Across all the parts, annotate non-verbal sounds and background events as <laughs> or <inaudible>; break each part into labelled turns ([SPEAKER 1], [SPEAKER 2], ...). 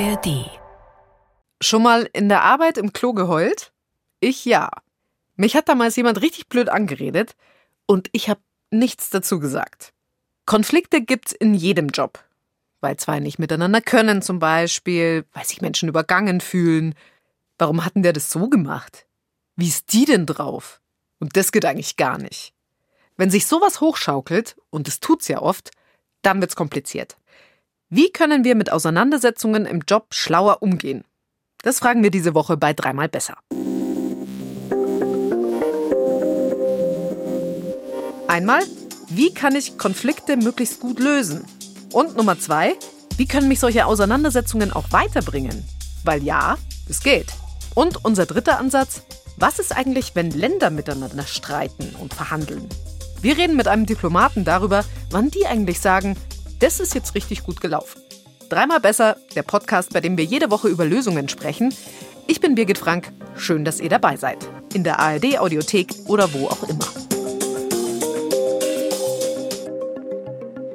[SPEAKER 1] ARD. Schon mal in der Arbeit im Klo geheult? Ich ja. Mich hat damals jemand richtig blöd angeredet und ich habe nichts dazu gesagt. Konflikte gibt's in jedem Job. Weil zwei nicht miteinander können zum Beispiel, weil sich Menschen übergangen fühlen. Warum hatten der das so gemacht? Wie ist die denn drauf? Und das geht eigentlich gar nicht. Wenn sich sowas hochschaukelt, und es tut's ja oft, dann wird's kompliziert. Wie können wir mit Auseinandersetzungen im Job schlauer umgehen? Das fragen wir diese Woche bei dreimal besser. Einmal, wie kann ich Konflikte möglichst gut lösen? Und Nummer zwei, wie können mich solche Auseinandersetzungen auch weiterbringen? Weil ja, es geht. Und unser dritter Ansatz, was ist eigentlich, wenn Länder miteinander streiten und verhandeln? Wir reden mit einem Diplomaten darüber, wann die eigentlich sagen, das ist jetzt richtig gut gelaufen. Dreimal besser, der Podcast, bei dem wir jede Woche über Lösungen sprechen. Ich bin Birgit Frank. Schön, dass ihr dabei seid. In der ARD Audiothek oder wo auch immer.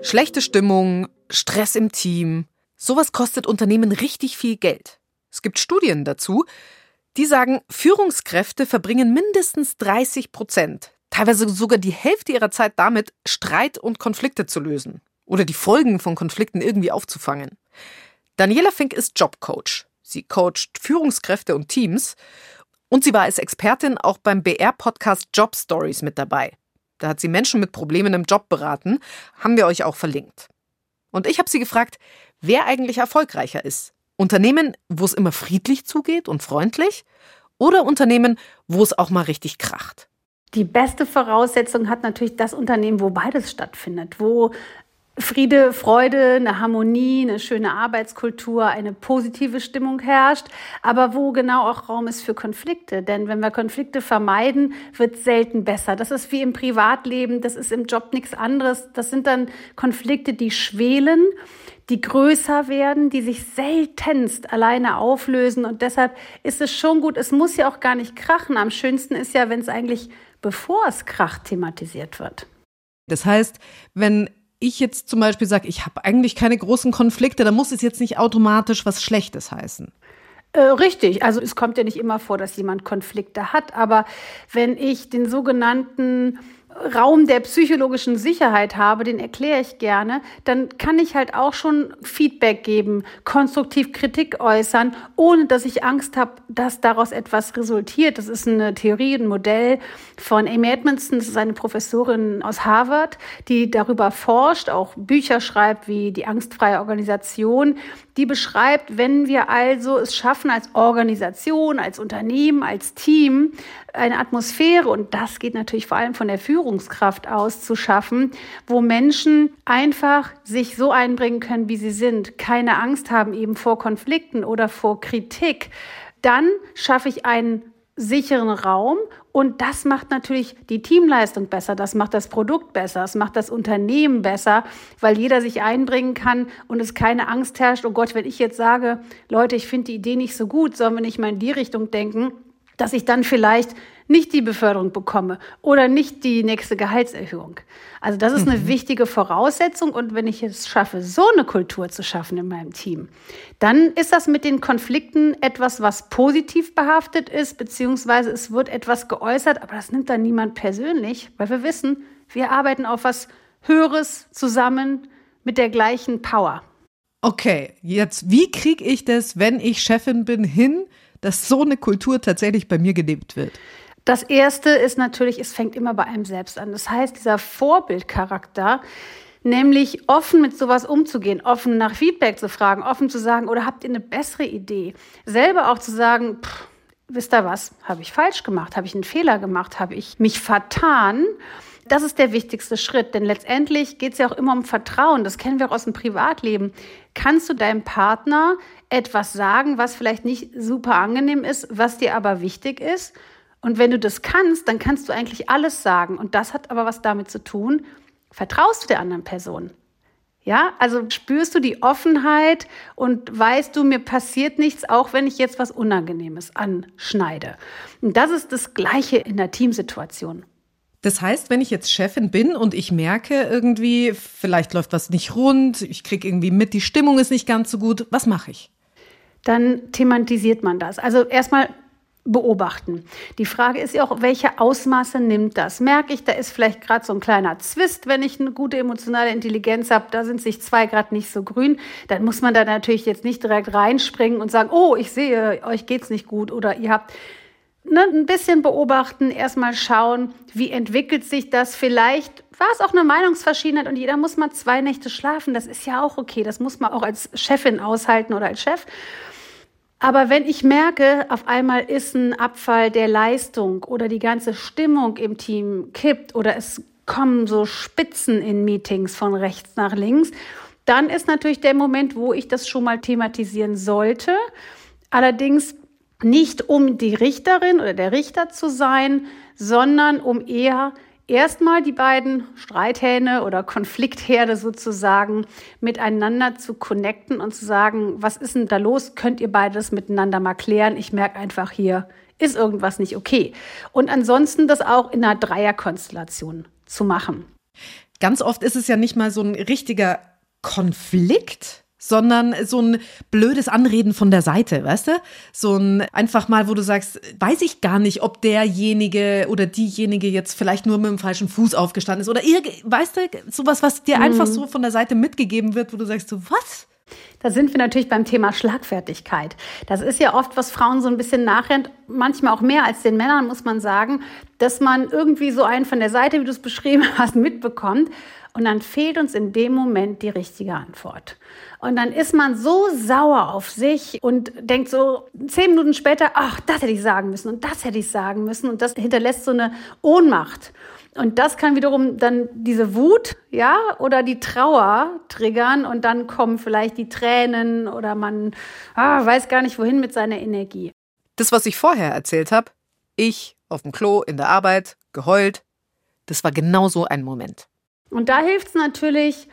[SPEAKER 1] Schlechte Stimmung, Stress im Team, sowas kostet Unternehmen richtig viel Geld. Es gibt Studien dazu, die sagen, Führungskräfte verbringen mindestens 30 Prozent, teilweise sogar die Hälfte ihrer Zeit damit, Streit und Konflikte zu lösen oder die Folgen von Konflikten irgendwie aufzufangen. Daniela Fink ist Jobcoach. Sie coacht Führungskräfte und Teams und sie war als Expertin auch beim BR-Podcast Job Stories mit dabei. Da hat sie Menschen mit Problemen im Job beraten, haben wir euch auch verlinkt. Und ich habe sie gefragt, wer eigentlich erfolgreicher ist. Unternehmen, wo es immer friedlich zugeht und freundlich oder Unternehmen, wo es auch mal richtig kracht.
[SPEAKER 2] Die beste Voraussetzung hat natürlich das Unternehmen, wo beides stattfindet, wo Friede, Freude, eine Harmonie, eine schöne Arbeitskultur, eine positive Stimmung herrscht, aber wo genau auch Raum ist für Konflikte. Denn wenn wir Konflikte vermeiden, wird selten besser. Das ist wie im Privatleben, das ist im Job nichts anderes. Das sind dann Konflikte, die schwelen, die größer werden, die sich seltenst alleine auflösen. Und deshalb ist es schon gut, es muss ja auch gar nicht krachen. Am schönsten ist ja, wenn es eigentlich, bevor es kracht, thematisiert wird.
[SPEAKER 1] Das heißt, wenn ich jetzt zum Beispiel sage, ich habe eigentlich keine großen Konflikte, dann muss es jetzt nicht automatisch was Schlechtes heißen.
[SPEAKER 2] Äh, richtig, also es kommt ja nicht immer vor, dass jemand Konflikte hat, aber wenn ich den sogenannten Raum der psychologischen Sicherheit habe, den erkläre ich gerne, dann kann ich halt auch schon Feedback geben, konstruktiv Kritik äußern, ohne dass ich Angst habe, dass daraus etwas resultiert. Das ist eine Theorie, ein Modell von Amy Edmondson, das ist eine Professorin aus Harvard, die darüber forscht, auch Bücher schreibt wie die angstfreie Organisation, die beschreibt, wenn wir also es schaffen, als Organisation, als Unternehmen, als Team eine Atmosphäre, und das geht natürlich vor allem von der Führungskraft aus, zu schaffen, wo Menschen einfach sich so einbringen können, wie sie sind, keine Angst haben eben vor Konflikten oder vor Kritik, dann schaffe ich einen sicheren Raum und das macht natürlich die Teamleistung besser, das macht das Produkt besser, das macht das Unternehmen besser, weil jeder sich einbringen kann und es keine Angst herrscht, oh Gott, wenn ich jetzt sage, Leute, ich finde die Idee nicht so gut, sollen wir nicht mal in die Richtung denken, dass ich dann vielleicht nicht die Beförderung bekomme oder nicht die nächste Gehaltserhöhung. Also das ist eine mhm. wichtige Voraussetzung und wenn ich es schaffe, so eine Kultur zu schaffen in meinem Team, dann ist das mit den Konflikten etwas, was positiv behaftet ist, beziehungsweise es wird etwas geäußert, aber das nimmt dann niemand persönlich, weil wir wissen, wir arbeiten auf was Höheres zusammen mit der gleichen Power.
[SPEAKER 1] Okay, jetzt wie kriege ich das, wenn ich Chefin bin, hin, dass so eine Kultur tatsächlich bei mir gelebt wird?
[SPEAKER 2] Das erste ist natürlich, es fängt immer bei einem selbst an. Das heißt, dieser Vorbildcharakter, nämlich offen mit sowas umzugehen, offen nach Feedback zu fragen, offen zu sagen, oder habt ihr eine bessere Idee? Selber auch zu sagen, pff, wisst ihr was, habe ich falsch gemacht, habe ich einen Fehler gemacht, habe ich mich vertan? Das ist der wichtigste Schritt, denn letztendlich geht es ja auch immer um Vertrauen. Das kennen wir auch aus dem Privatleben. Kannst du deinem Partner etwas sagen, was vielleicht nicht super angenehm ist, was dir aber wichtig ist? Und wenn du das kannst, dann kannst du eigentlich alles sagen. Und das hat aber was damit zu tun, vertraust du der anderen Person? Ja, also spürst du die Offenheit und weißt du, mir passiert nichts, auch wenn ich jetzt was Unangenehmes anschneide. Und das ist das Gleiche in der Teamsituation.
[SPEAKER 1] Das heißt, wenn ich jetzt Chefin bin und ich merke irgendwie, vielleicht läuft was nicht rund, ich kriege irgendwie mit, die Stimmung ist nicht ganz so gut, was mache ich?
[SPEAKER 2] dann thematisiert man das. Also erstmal beobachten. Die Frage ist ja auch, welche Ausmaße nimmt das? Merke ich, da ist vielleicht gerade so ein kleiner Zwist, wenn ich eine gute emotionale Intelligenz habe, da sind sich zwei gerade nicht so grün, dann muss man da natürlich jetzt nicht direkt reinspringen und sagen, oh, ich sehe, euch geht's nicht gut oder ihr habt ne, ein bisschen beobachten, erstmal schauen, wie entwickelt sich das. Vielleicht war es auch eine Meinungsverschiedenheit und jeder muss mal zwei Nächte schlafen. Das ist ja auch okay. Das muss man auch als Chefin aushalten oder als Chef. Aber wenn ich merke, auf einmal ist ein Abfall der Leistung oder die ganze Stimmung im Team kippt oder es kommen so Spitzen in Meetings von rechts nach links, dann ist natürlich der Moment, wo ich das schon mal thematisieren sollte. Allerdings nicht um die Richterin oder der Richter zu sein, sondern um eher erstmal die beiden Streithähne oder Konfliktherde sozusagen miteinander zu connecten und zu sagen, was ist denn da los? Könnt ihr beides miteinander mal klären? Ich merke einfach hier, ist irgendwas nicht okay. Und ansonsten das auch in einer Dreierkonstellation zu machen.
[SPEAKER 1] Ganz oft ist es ja nicht mal so ein richtiger Konflikt, sondern so ein blödes Anreden von der Seite, weißt du? So ein einfach mal, wo du sagst, weiß ich gar nicht, ob derjenige oder diejenige jetzt vielleicht nur mit dem falschen Fuß aufgestanden ist oder weißt du, sowas, was dir mhm. einfach so von der Seite mitgegeben wird, wo du sagst, so was?
[SPEAKER 2] Da sind wir natürlich beim Thema Schlagfertigkeit. Das ist ja oft, was Frauen so ein bisschen nachrennt, manchmal auch mehr als den Männern, muss man sagen, dass man irgendwie so einen von der Seite, wie du es beschrieben hast, mitbekommt. Und dann fehlt uns in dem Moment die richtige Antwort. Und dann ist man so sauer auf sich und denkt so zehn Minuten später, ach, das hätte ich sagen müssen und das hätte ich sagen müssen. Und das hinterlässt so eine Ohnmacht. Und das kann wiederum dann diese Wut, ja, oder die Trauer triggern und dann kommen vielleicht die Tränen oder man ah, weiß gar nicht wohin mit seiner Energie.
[SPEAKER 1] Das, was ich vorher erzählt habe, ich auf dem Klo, in der Arbeit, geheult, das war genau so ein Moment.
[SPEAKER 2] Und da hilft es natürlich,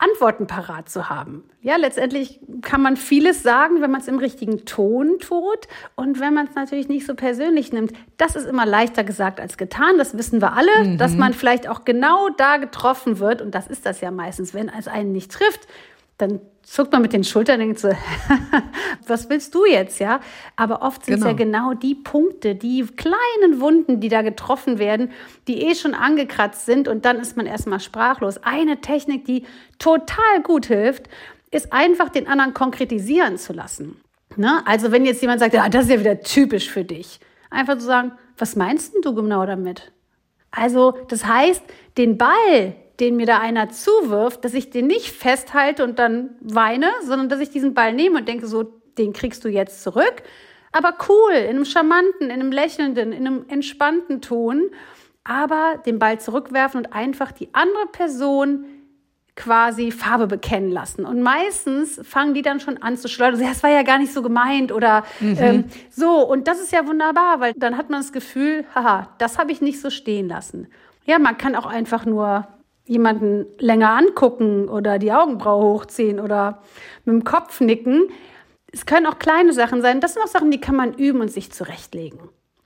[SPEAKER 2] Antworten parat zu haben. Ja, letztendlich kann man vieles sagen, wenn man es im richtigen Ton tut und wenn man es natürlich nicht so persönlich nimmt. Das ist immer leichter gesagt als getan. Das wissen wir alle, mhm. dass man vielleicht auch genau da getroffen wird. Und das ist das ja meistens. Wenn es einen nicht trifft, dann zuckt man mit den Schultern und denkt so, <laughs> was willst du jetzt, ja? Aber oft sind es genau. ja genau die Punkte, die kleinen Wunden, die da getroffen werden, die eh schon angekratzt sind und dann ist man erstmal sprachlos. Eine Technik, die total gut hilft, ist einfach den anderen konkretisieren zu lassen. Ne? Also wenn jetzt jemand sagt, ja, das ist ja wieder typisch für dich, einfach zu sagen, was meinst du genau damit? Also das heißt, den Ball, den mir da einer zuwirft, dass ich den nicht festhalte und dann weine, sondern dass ich diesen Ball nehme und denke, so, den kriegst du jetzt zurück. Aber cool, in einem charmanten, in einem lächelnden, in einem entspannten Ton, aber den Ball zurückwerfen und einfach die andere Person quasi Farbe bekennen lassen. Und meistens fangen die dann schon an zu schleudern. Das war ja gar nicht so gemeint oder mhm. ähm, so. Und das ist ja wunderbar, weil dann hat man das Gefühl, haha, das habe ich nicht so stehen lassen. Ja, man kann auch einfach nur jemanden länger angucken oder die Augenbraue hochziehen oder mit dem Kopf nicken. Es können auch kleine Sachen sein. Das sind auch Sachen, die kann man üben und sich zurechtlegen.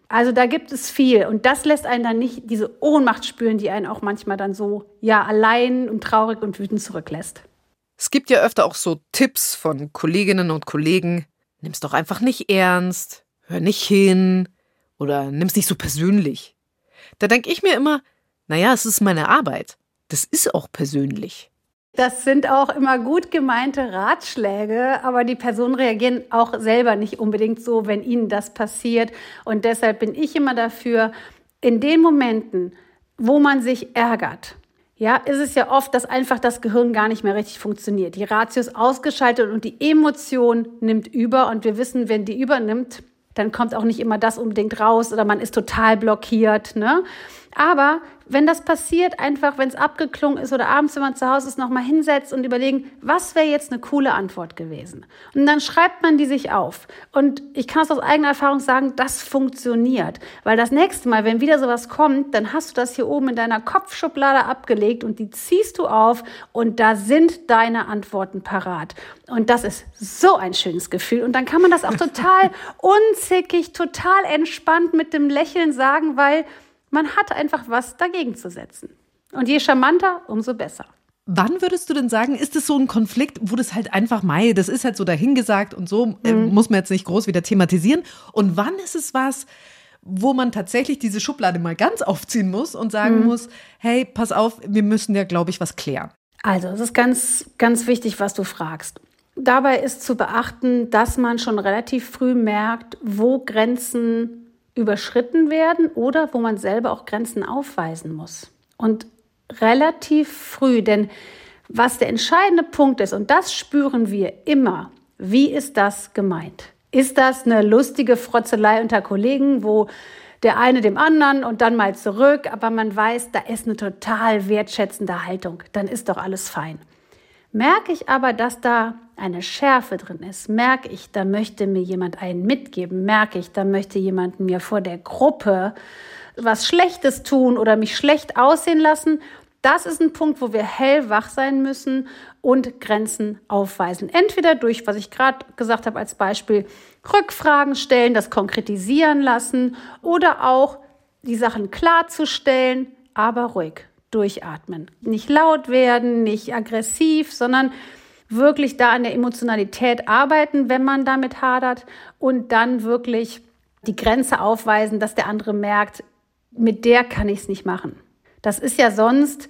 [SPEAKER 2] Also da gibt es viel und das lässt einen dann nicht diese Ohnmacht spüren, die einen auch manchmal dann so ja allein und traurig und wütend zurücklässt.
[SPEAKER 1] Es gibt ja öfter auch so Tipps von Kolleginnen und Kollegen. Nimm's doch einfach nicht ernst, hör nicht hin oder nimm's nicht so persönlich. Da denke ich mir immer, naja, es ist meine Arbeit das ist auch persönlich.
[SPEAKER 2] Das sind auch immer gut gemeinte Ratschläge, aber die Personen reagieren auch selber nicht unbedingt so, wenn ihnen das passiert. Und deshalb bin ich immer dafür, in den Momenten, wo man sich ärgert, ja, ist es ja oft, dass einfach das Gehirn gar nicht mehr richtig funktioniert. Die Ratio ist ausgeschaltet und die Emotion nimmt über. Und wir wissen, wenn die übernimmt, dann kommt auch nicht immer das unbedingt raus oder man ist total blockiert. Ne? Aber wenn das passiert, einfach, wenn es abgeklungen ist oder abends, wenn man zu Hause ist, nochmal hinsetzt und überlegen, was wäre jetzt eine coole Antwort gewesen? Und dann schreibt man die sich auf. Und ich kann es aus eigener Erfahrung sagen, das funktioniert. Weil das nächste Mal, wenn wieder sowas kommt, dann hast du das hier oben in deiner Kopfschublade abgelegt und die ziehst du auf und da sind deine Antworten parat. Und das ist so ein schönes Gefühl. Und dann kann man das auch <laughs> total unzickig, total entspannt mit dem Lächeln sagen, weil man hat einfach was dagegen zu setzen. Und je charmanter, umso besser.
[SPEAKER 1] Wann würdest du denn sagen, ist es so ein Konflikt, wo das halt einfach mei, das ist halt so dahingesagt und so äh, mhm. muss man jetzt nicht groß wieder thematisieren? Und wann ist es was, wo man tatsächlich diese Schublade mal ganz aufziehen muss und sagen mhm. muss, hey, pass auf, wir müssen ja, glaube ich, was klären.
[SPEAKER 2] Also, es ist ganz, ganz wichtig, was du fragst. Dabei ist zu beachten, dass man schon relativ früh merkt, wo Grenzen überschritten werden oder wo man selber auch Grenzen aufweisen muss. Und relativ früh, denn was der entscheidende Punkt ist, und das spüren wir immer, wie ist das gemeint? Ist das eine lustige Frotzelei unter Kollegen, wo der eine dem anderen und dann mal zurück, aber man weiß, da ist eine total wertschätzende Haltung, dann ist doch alles fein. Merke ich aber, dass da eine Schärfe drin ist, merke ich, da möchte mir jemand einen mitgeben, merke ich, da möchte jemand mir vor der Gruppe was Schlechtes tun oder mich schlecht aussehen lassen, das ist ein Punkt, wo wir hellwach sein müssen und Grenzen aufweisen. Entweder durch, was ich gerade gesagt habe als Beispiel, Rückfragen stellen, das konkretisieren lassen oder auch die Sachen klarzustellen, aber ruhig durchatmen. Nicht laut werden, nicht aggressiv, sondern wirklich da an der Emotionalität arbeiten, wenn man damit hadert und dann wirklich die Grenze aufweisen, dass der andere merkt, mit der kann ich es nicht machen. Das ist ja sonst,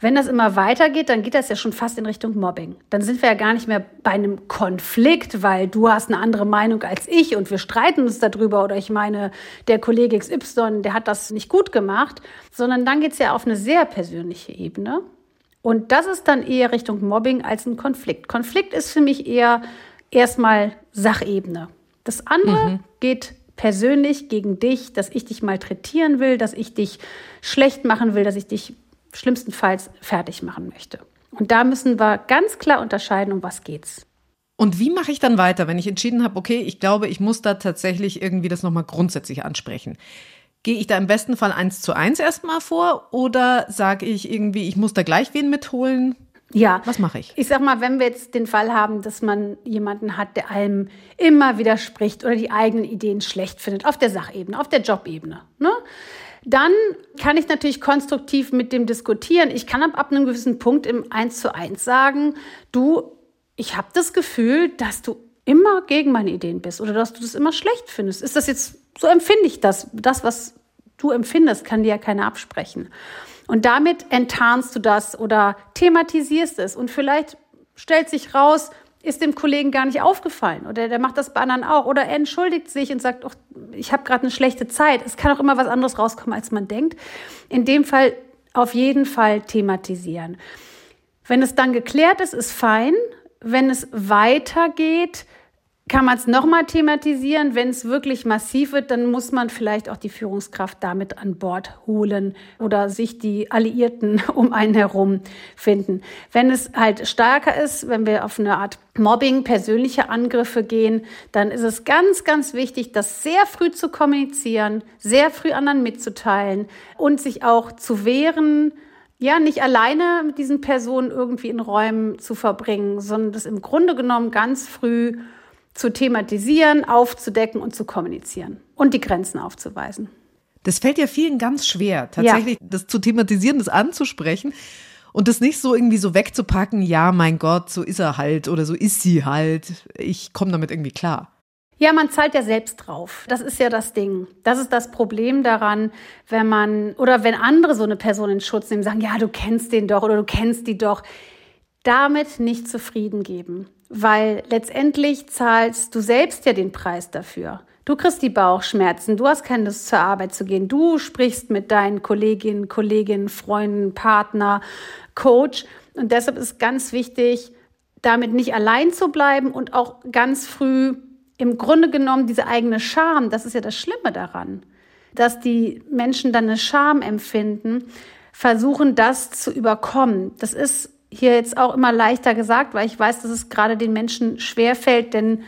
[SPEAKER 2] wenn das immer weitergeht, dann geht das ja schon fast in Richtung Mobbing. Dann sind wir ja gar nicht mehr bei einem Konflikt, weil du hast eine andere Meinung als ich und wir streiten uns darüber oder ich meine, der Kollege XY, der hat das nicht gut gemacht, sondern dann geht es ja auf eine sehr persönliche Ebene. Und das ist dann eher Richtung Mobbing als ein Konflikt. Konflikt ist für mich eher erstmal Sachebene. Das andere mhm. geht persönlich gegen dich, dass ich dich malträtieren will, dass ich dich schlecht machen will, dass ich dich schlimmstenfalls fertig machen möchte. Und da müssen wir ganz klar unterscheiden, um was geht's.
[SPEAKER 1] Und wie mache ich dann weiter, wenn ich entschieden habe, okay, ich glaube, ich muss da tatsächlich irgendwie das nochmal grundsätzlich ansprechen? Gehe ich da im besten Fall eins zu eins erstmal vor oder sage ich irgendwie, ich muss da gleich wen mitholen?
[SPEAKER 2] Ja. Was mache ich? Ich sag mal, wenn wir jetzt den Fall haben, dass man jemanden hat, der einem immer widerspricht oder die eigenen Ideen schlecht findet, auf der Sachebene, auf der Jobebene, ne? Dann kann ich natürlich konstruktiv mit dem diskutieren. Ich kann ab, ab einem gewissen Punkt im Eins zu eins sagen, du, ich habe das Gefühl, dass du immer gegen meine Ideen bist oder dass du das immer schlecht findest. Ist das jetzt, so empfinde ich das. Das, was du empfindest, kann dir ja keiner absprechen. Und damit enttarnst du das oder thematisierst es. Und vielleicht stellt sich raus, ist dem Kollegen gar nicht aufgefallen oder der macht das bei anderen auch oder er entschuldigt sich und sagt, oh, ich habe gerade eine schlechte Zeit. Es kann auch immer was anderes rauskommen, als man denkt. In dem Fall auf jeden Fall thematisieren. Wenn es dann geklärt ist, ist fein. Wenn es weitergeht, kann man es nochmal thematisieren. Wenn es wirklich massiv wird, dann muss man vielleicht auch die Führungskraft damit an Bord holen oder sich die Alliierten <laughs> um einen herum finden. Wenn es halt stärker ist, wenn wir auf eine Art Mobbing, persönliche Angriffe gehen, dann ist es ganz, ganz wichtig, das sehr früh zu kommunizieren, sehr früh anderen mitzuteilen und sich auch zu wehren, ja, nicht alleine mit diesen Personen irgendwie in Räumen zu verbringen, sondern das im Grunde genommen ganz früh zu thematisieren, aufzudecken und zu kommunizieren und die Grenzen aufzuweisen.
[SPEAKER 1] Das fällt ja vielen ganz schwer, tatsächlich ja. das zu thematisieren, das anzusprechen und das nicht so irgendwie so wegzupacken, ja, mein Gott, so ist er halt oder so ist sie halt. Ich komme damit irgendwie klar.
[SPEAKER 2] Ja, man zahlt ja selbst drauf. Das ist ja das Ding. Das ist das Problem daran, wenn man oder wenn andere so eine Person in Schutz nehmen, sagen, ja, du kennst den doch oder du kennst die doch. Damit nicht zufrieden geben weil letztendlich zahlst du selbst ja den Preis dafür. Du kriegst die Bauchschmerzen, du hast keine Lust zur Arbeit zu gehen, du sprichst mit deinen Kolleginnen, Kollegen, Freunden, Partner, Coach und deshalb ist ganz wichtig, damit nicht allein zu bleiben und auch ganz früh im Grunde genommen diese eigene Scham, das ist ja das Schlimme daran, dass die Menschen dann eine Scham empfinden, versuchen das zu überkommen. Das ist hier jetzt auch immer leichter gesagt, weil ich weiß, dass es gerade den Menschen schwerfällt, denn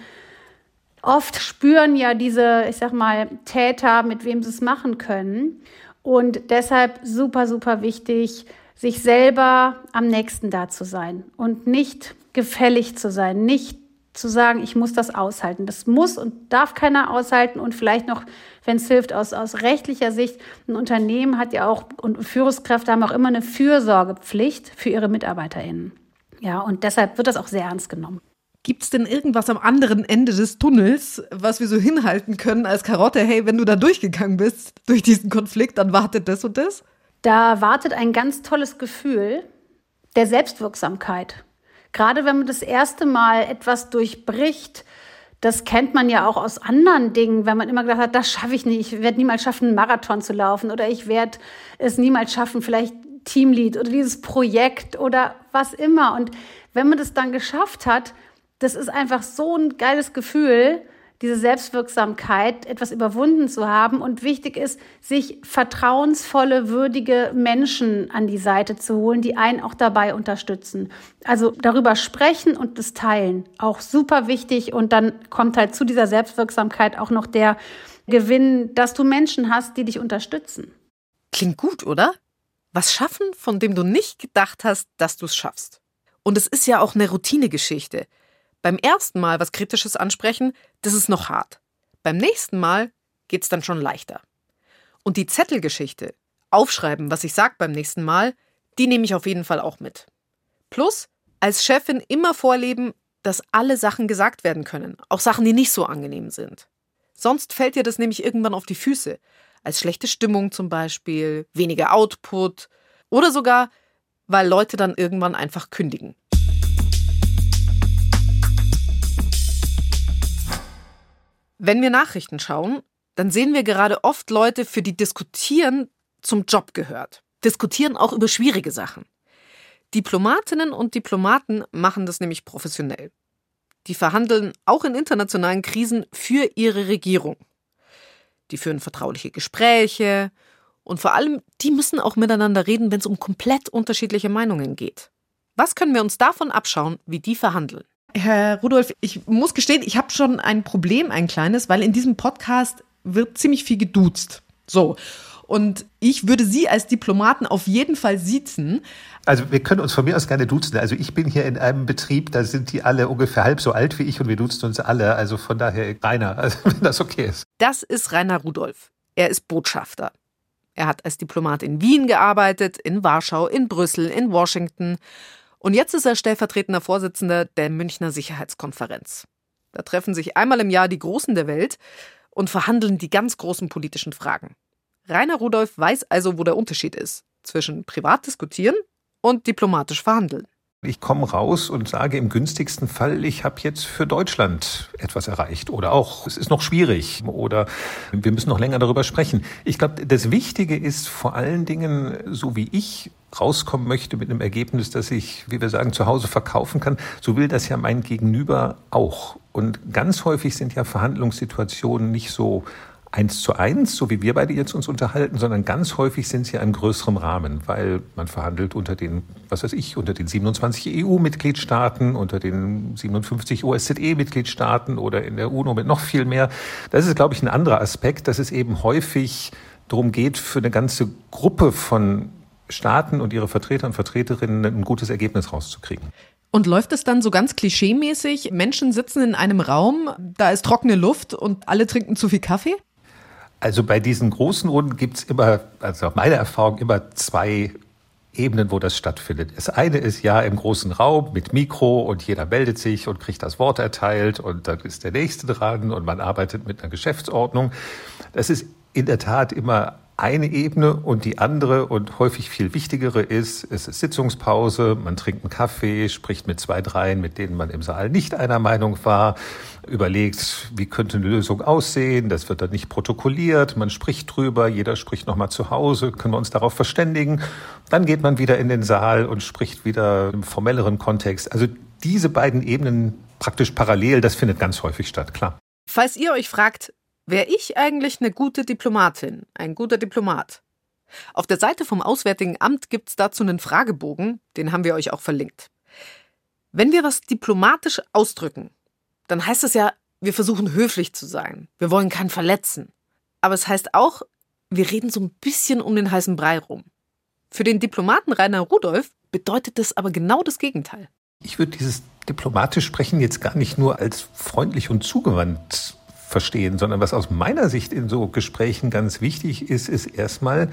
[SPEAKER 2] oft spüren ja diese, ich sag mal, Täter, mit wem sie es machen können. Und deshalb super, super wichtig, sich selber am nächsten da zu sein und nicht gefällig zu sein, nicht zu sagen, ich muss das aushalten. Das muss und darf keiner aushalten und vielleicht noch, wenn es hilft, aus, aus rechtlicher Sicht, ein Unternehmen hat ja auch und Führungskräfte haben auch immer eine Fürsorgepflicht für ihre MitarbeiterInnen. Ja, und deshalb wird das auch sehr ernst genommen.
[SPEAKER 1] Gibt es denn irgendwas am anderen Ende des Tunnels, was wir so hinhalten können als Karotte? Hey, wenn du da durchgegangen bist, durch diesen Konflikt, dann wartet das und das?
[SPEAKER 2] Da wartet ein ganz tolles Gefühl der Selbstwirksamkeit. Gerade wenn man das erste Mal etwas durchbricht, das kennt man ja auch aus anderen Dingen, wenn man immer gedacht hat, das schaffe ich nicht, ich werde niemals schaffen, einen Marathon zu laufen oder ich werde es niemals schaffen, vielleicht Teamlead oder dieses Projekt oder was immer. Und wenn man das dann geschafft hat, das ist einfach so ein geiles Gefühl, diese Selbstwirksamkeit, etwas überwunden zu haben. Und wichtig ist, sich vertrauensvolle, würdige Menschen an die Seite zu holen, die einen auch dabei unterstützen. Also darüber sprechen und das teilen. Auch super wichtig. Und dann kommt halt zu dieser Selbstwirksamkeit auch noch der Gewinn, dass du Menschen hast, die dich unterstützen.
[SPEAKER 1] Klingt gut, oder? Was schaffen, von dem du nicht gedacht hast, dass du es schaffst. Und es ist ja auch eine Routinegeschichte. Beim ersten Mal was Kritisches ansprechen, das ist noch hart. Beim nächsten Mal geht's dann schon leichter. Und die Zettelgeschichte, aufschreiben, was ich sag beim nächsten Mal, die nehme ich auf jeden Fall auch mit. Plus, als Chefin immer vorleben, dass alle Sachen gesagt werden können, auch Sachen, die nicht so angenehm sind. Sonst fällt dir das nämlich irgendwann auf die Füße, als schlechte Stimmung zum Beispiel, weniger Output oder sogar, weil Leute dann irgendwann einfach kündigen. Wenn wir Nachrichten schauen, dann sehen wir gerade oft Leute, für die Diskutieren zum Job gehört. Diskutieren auch über schwierige Sachen. Diplomatinnen und Diplomaten machen das nämlich professionell. Die verhandeln auch in internationalen Krisen für ihre Regierung. Die führen vertrauliche Gespräche und vor allem, die müssen auch miteinander reden, wenn es um komplett unterschiedliche Meinungen geht. Was können wir uns davon abschauen, wie die verhandeln?
[SPEAKER 3] Herr Rudolf, ich muss gestehen, ich habe schon ein Problem, ein kleines, weil in diesem Podcast wird ziemlich viel geduzt. So. Und ich würde Sie als Diplomaten auf jeden Fall siezen.
[SPEAKER 4] Also wir können uns von mir aus gerne duzen. Also ich bin hier in einem Betrieb, da sind die alle ungefähr halb so alt wie ich und wir duzen uns alle. Also von daher Rainer, <laughs> also wenn das okay ist.
[SPEAKER 1] Das ist Rainer Rudolf. Er ist Botschafter. Er hat als Diplomat in Wien gearbeitet, in Warschau, in Brüssel, in Washington und jetzt ist er stellvertretender Vorsitzender der Münchner Sicherheitskonferenz. Da treffen sich einmal im Jahr die Großen der Welt und verhandeln die ganz großen politischen Fragen. Rainer Rudolf weiß also, wo der Unterschied ist zwischen privat diskutieren und diplomatisch verhandeln.
[SPEAKER 4] Ich komme raus und sage im günstigsten Fall, ich habe jetzt für Deutschland etwas erreicht oder auch es ist noch schwierig oder wir müssen noch länger darüber sprechen. Ich glaube, das Wichtige ist vor allen Dingen, so wie ich rauskommen möchte mit einem Ergebnis, das ich, wie wir sagen, zu Hause verkaufen kann, so will das ja mein Gegenüber auch. Und ganz häufig sind ja Verhandlungssituationen nicht so eins zu eins, so wie wir beide jetzt uns unterhalten, sondern ganz häufig sind sie ja im größeren Rahmen, weil man verhandelt unter den, was weiß ich, unter den 27 EU-Mitgliedstaaten, unter den 57 OSZE-Mitgliedstaaten oder in der UNO mit noch viel mehr. Das ist, glaube ich, ein anderer Aspekt, dass es eben häufig darum geht, für eine ganze Gruppe von Staaten und ihre Vertreter und Vertreterinnen ein gutes Ergebnis rauszukriegen.
[SPEAKER 3] Und läuft es dann so ganz klischeemäßig? Menschen sitzen in einem Raum, da ist trockene Luft und alle trinken zu viel Kaffee?
[SPEAKER 4] Also bei diesen großen Runden gibt es immer, also nach meiner Erfahrung, immer zwei Ebenen, wo das stattfindet. Das eine ist ja im großen Raum mit Mikro und jeder meldet sich und kriegt das Wort erteilt und dann ist der Nächste dran und man arbeitet mit einer Geschäftsordnung. Das ist in der Tat immer eine Ebene und die andere und häufig viel wichtigere ist, es ist Sitzungspause, man trinkt einen Kaffee, spricht mit zwei, dreien, mit denen man im Saal nicht einer Meinung war, überlegt, wie könnte eine Lösung aussehen, das wird dann nicht protokolliert, man spricht drüber, jeder spricht nochmal zu Hause, können wir uns darauf verständigen, dann geht man wieder in den Saal und spricht wieder im formelleren Kontext. Also diese beiden Ebenen praktisch parallel, das findet ganz häufig statt, klar.
[SPEAKER 1] Falls ihr euch fragt, Wäre ich eigentlich eine gute Diplomatin, ein guter Diplomat? Auf der Seite vom Auswärtigen Amt gibt es dazu einen Fragebogen, den haben wir euch auch verlinkt. Wenn wir was diplomatisch ausdrücken, dann heißt es ja, wir versuchen höflich zu sein, wir wollen keinen verletzen. Aber es heißt auch, wir reden so ein bisschen um den heißen Brei rum. Für den Diplomaten Rainer Rudolf bedeutet das aber genau das Gegenteil.
[SPEAKER 4] Ich würde dieses diplomatisch sprechen jetzt gar nicht nur als freundlich und zugewandt verstehen, sondern was aus meiner Sicht in so Gesprächen ganz wichtig ist, ist erstmal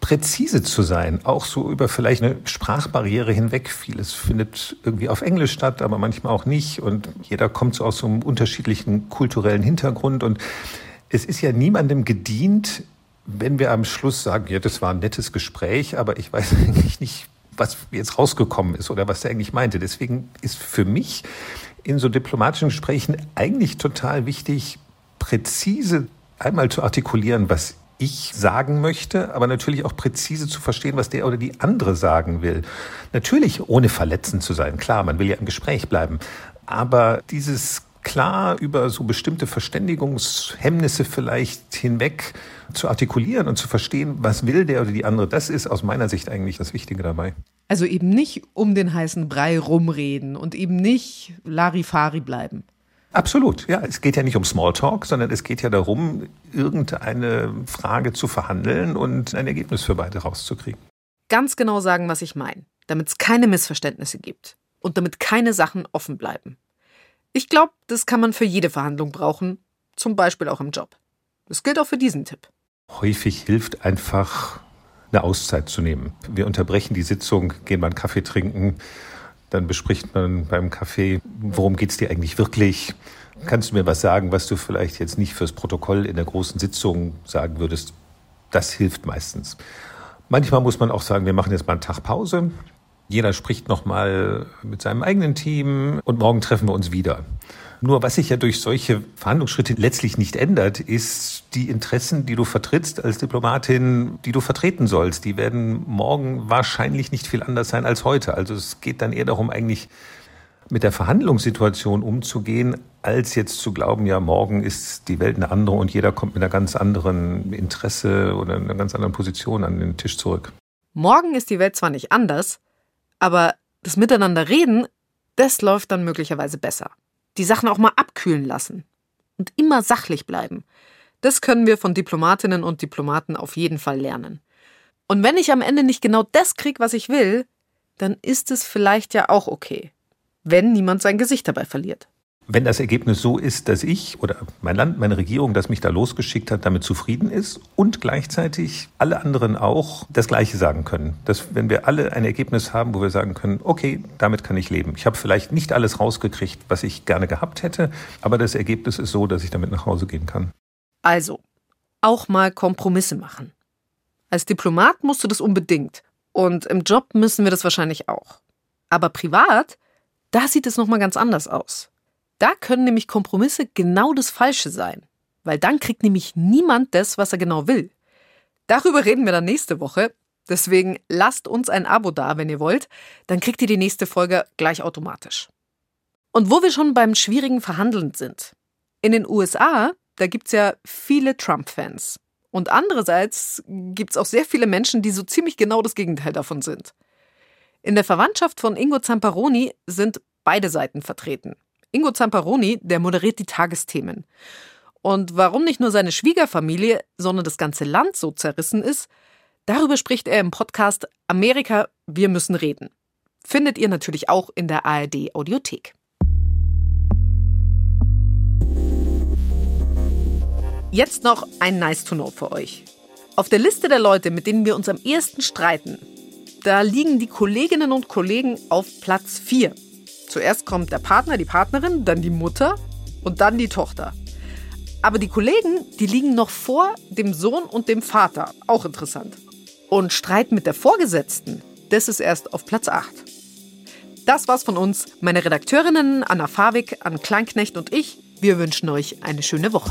[SPEAKER 4] präzise zu sein, auch so über vielleicht eine Sprachbarriere hinweg. Vieles findet irgendwie auf Englisch statt, aber manchmal auch nicht und jeder kommt so aus so einem unterschiedlichen kulturellen Hintergrund und es ist ja niemandem gedient, wenn wir am Schluss sagen, ja, das war ein nettes Gespräch, aber ich weiß <laughs> eigentlich nicht, was jetzt rausgekommen ist oder was er eigentlich meinte. Deswegen ist für mich in so diplomatischen Gesprächen eigentlich total wichtig, präzise einmal zu artikulieren, was ich sagen möchte, aber natürlich auch präzise zu verstehen, was der oder die andere sagen will. Natürlich ohne verletzend zu sein. Klar, man will ja im Gespräch bleiben. Aber dieses klar über so bestimmte Verständigungshemmnisse vielleicht hinweg zu artikulieren und zu verstehen, was will der oder die andere, das ist aus meiner Sicht eigentlich das Wichtige dabei.
[SPEAKER 3] Also eben nicht um den heißen Brei rumreden und eben nicht Larifari bleiben.
[SPEAKER 4] Absolut, ja. Es geht ja nicht um Smalltalk, sondern es geht ja darum, irgendeine Frage zu verhandeln und ein Ergebnis für beide rauszukriegen.
[SPEAKER 1] Ganz genau sagen, was ich meine, damit es keine Missverständnisse gibt und damit keine Sachen offen bleiben. Ich glaube, das kann man für jede Verhandlung brauchen, zum Beispiel auch im Job. Das gilt auch für diesen Tipp.
[SPEAKER 4] Häufig hilft einfach, eine Auszeit zu nehmen. Wir unterbrechen die Sitzung, gehen mal einen Kaffee trinken, dann bespricht man beim Kaffee, worum geht es dir eigentlich wirklich? Kannst du mir was sagen, was du vielleicht jetzt nicht fürs Protokoll in der großen Sitzung sagen würdest? Das hilft meistens. Manchmal muss man auch sagen, wir machen jetzt mal einen Tag Pause. Jeder spricht nochmal mit seinem eigenen Team und morgen treffen wir uns wieder. Nur was sich ja durch solche Verhandlungsschritte letztlich nicht ändert, ist die Interessen, die du vertrittst als Diplomatin, die du vertreten sollst. Die werden morgen wahrscheinlich nicht viel anders sein als heute. Also es geht dann eher darum, eigentlich mit der Verhandlungssituation umzugehen, als jetzt zu glauben, ja, morgen ist die Welt eine andere und jeder kommt mit einer ganz anderen Interesse oder einer ganz anderen Position an den Tisch zurück.
[SPEAKER 1] Morgen ist die Welt zwar nicht anders, aber das Miteinander reden, das läuft dann möglicherweise besser die Sachen auch mal abkühlen lassen und immer sachlich bleiben. Das können wir von Diplomatinnen und Diplomaten auf jeden Fall lernen. Und wenn ich am Ende nicht genau das krieg, was ich will, dann ist es vielleicht ja auch okay, wenn niemand sein Gesicht dabei verliert.
[SPEAKER 4] Wenn das Ergebnis so ist, dass ich oder mein Land, meine Regierung, das mich da losgeschickt hat, damit zufrieden ist und gleichzeitig alle anderen auch das Gleiche sagen können. Dass wenn wir alle ein Ergebnis haben, wo wir sagen können, okay, damit kann ich leben. Ich habe vielleicht nicht alles rausgekriegt, was ich gerne gehabt hätte, aber das Ergebnis ist so, dass ich damit nach Hause gehen kann.
[SPEAKER 1] Also, auch mal Kompromisse machen. Als Diplomat musst du das unbedingt. Und im Job müssen wir das wahrscheinlich auch. Aber privat, da sieht es nochmal ganz anders aus. Da können nämlich Kompromisse genau das Falsche sein, weil dann kriegt nämlich niemand das, was er genau will. Darüber reden wir dann nächste Woche. Deswegen lasst uns ein Abo da, wenn ihr wollt, dann kriegt ihr die nächste Folge gleich automatisch. Und wo wir schon beim schwierigen Verhandeln sind. In den USA, da gibt es ja viele Trump-Fans. Und andererseits gibt es auch sehr viele Menschen, die so ziemlich genau das Gegenteil davon sind. In der Verwandtschaft von Ingo Zamparoni sind beide Seiten vertreten. Ingo Zamparoni, der moderiert die Tagesthemen. Und warum nicht nur seine Schwiegerfamilie, sondern das ganze Land so zerrissen ist, darüber spricht er im Podcast Amerika, wir müssen reden. Findet ihr natürlich auch in der ARD Audiothek. Jetzt noch ein Nice to Know für euch. Auf der Liste der Leute, mit denen wir uns am ehesten streiten, da liegen die Kolleginnen und Kollegen auf Platz 4. Zuerst kommt der Partner, die Partnerin, dann die Mutter und dann die Tochter. Aber die Kollegen, die liegen noch vor dem Sohn und dem Vater. Auch interessant. Und Streit mit der Vorgesetzten, das ist erst auf Platz 8. Das war's von uns. Meine Redakteurinnen Anna Fawig, Ann Kleinknecht und ich, wir wünschen euch eine schöne Woche.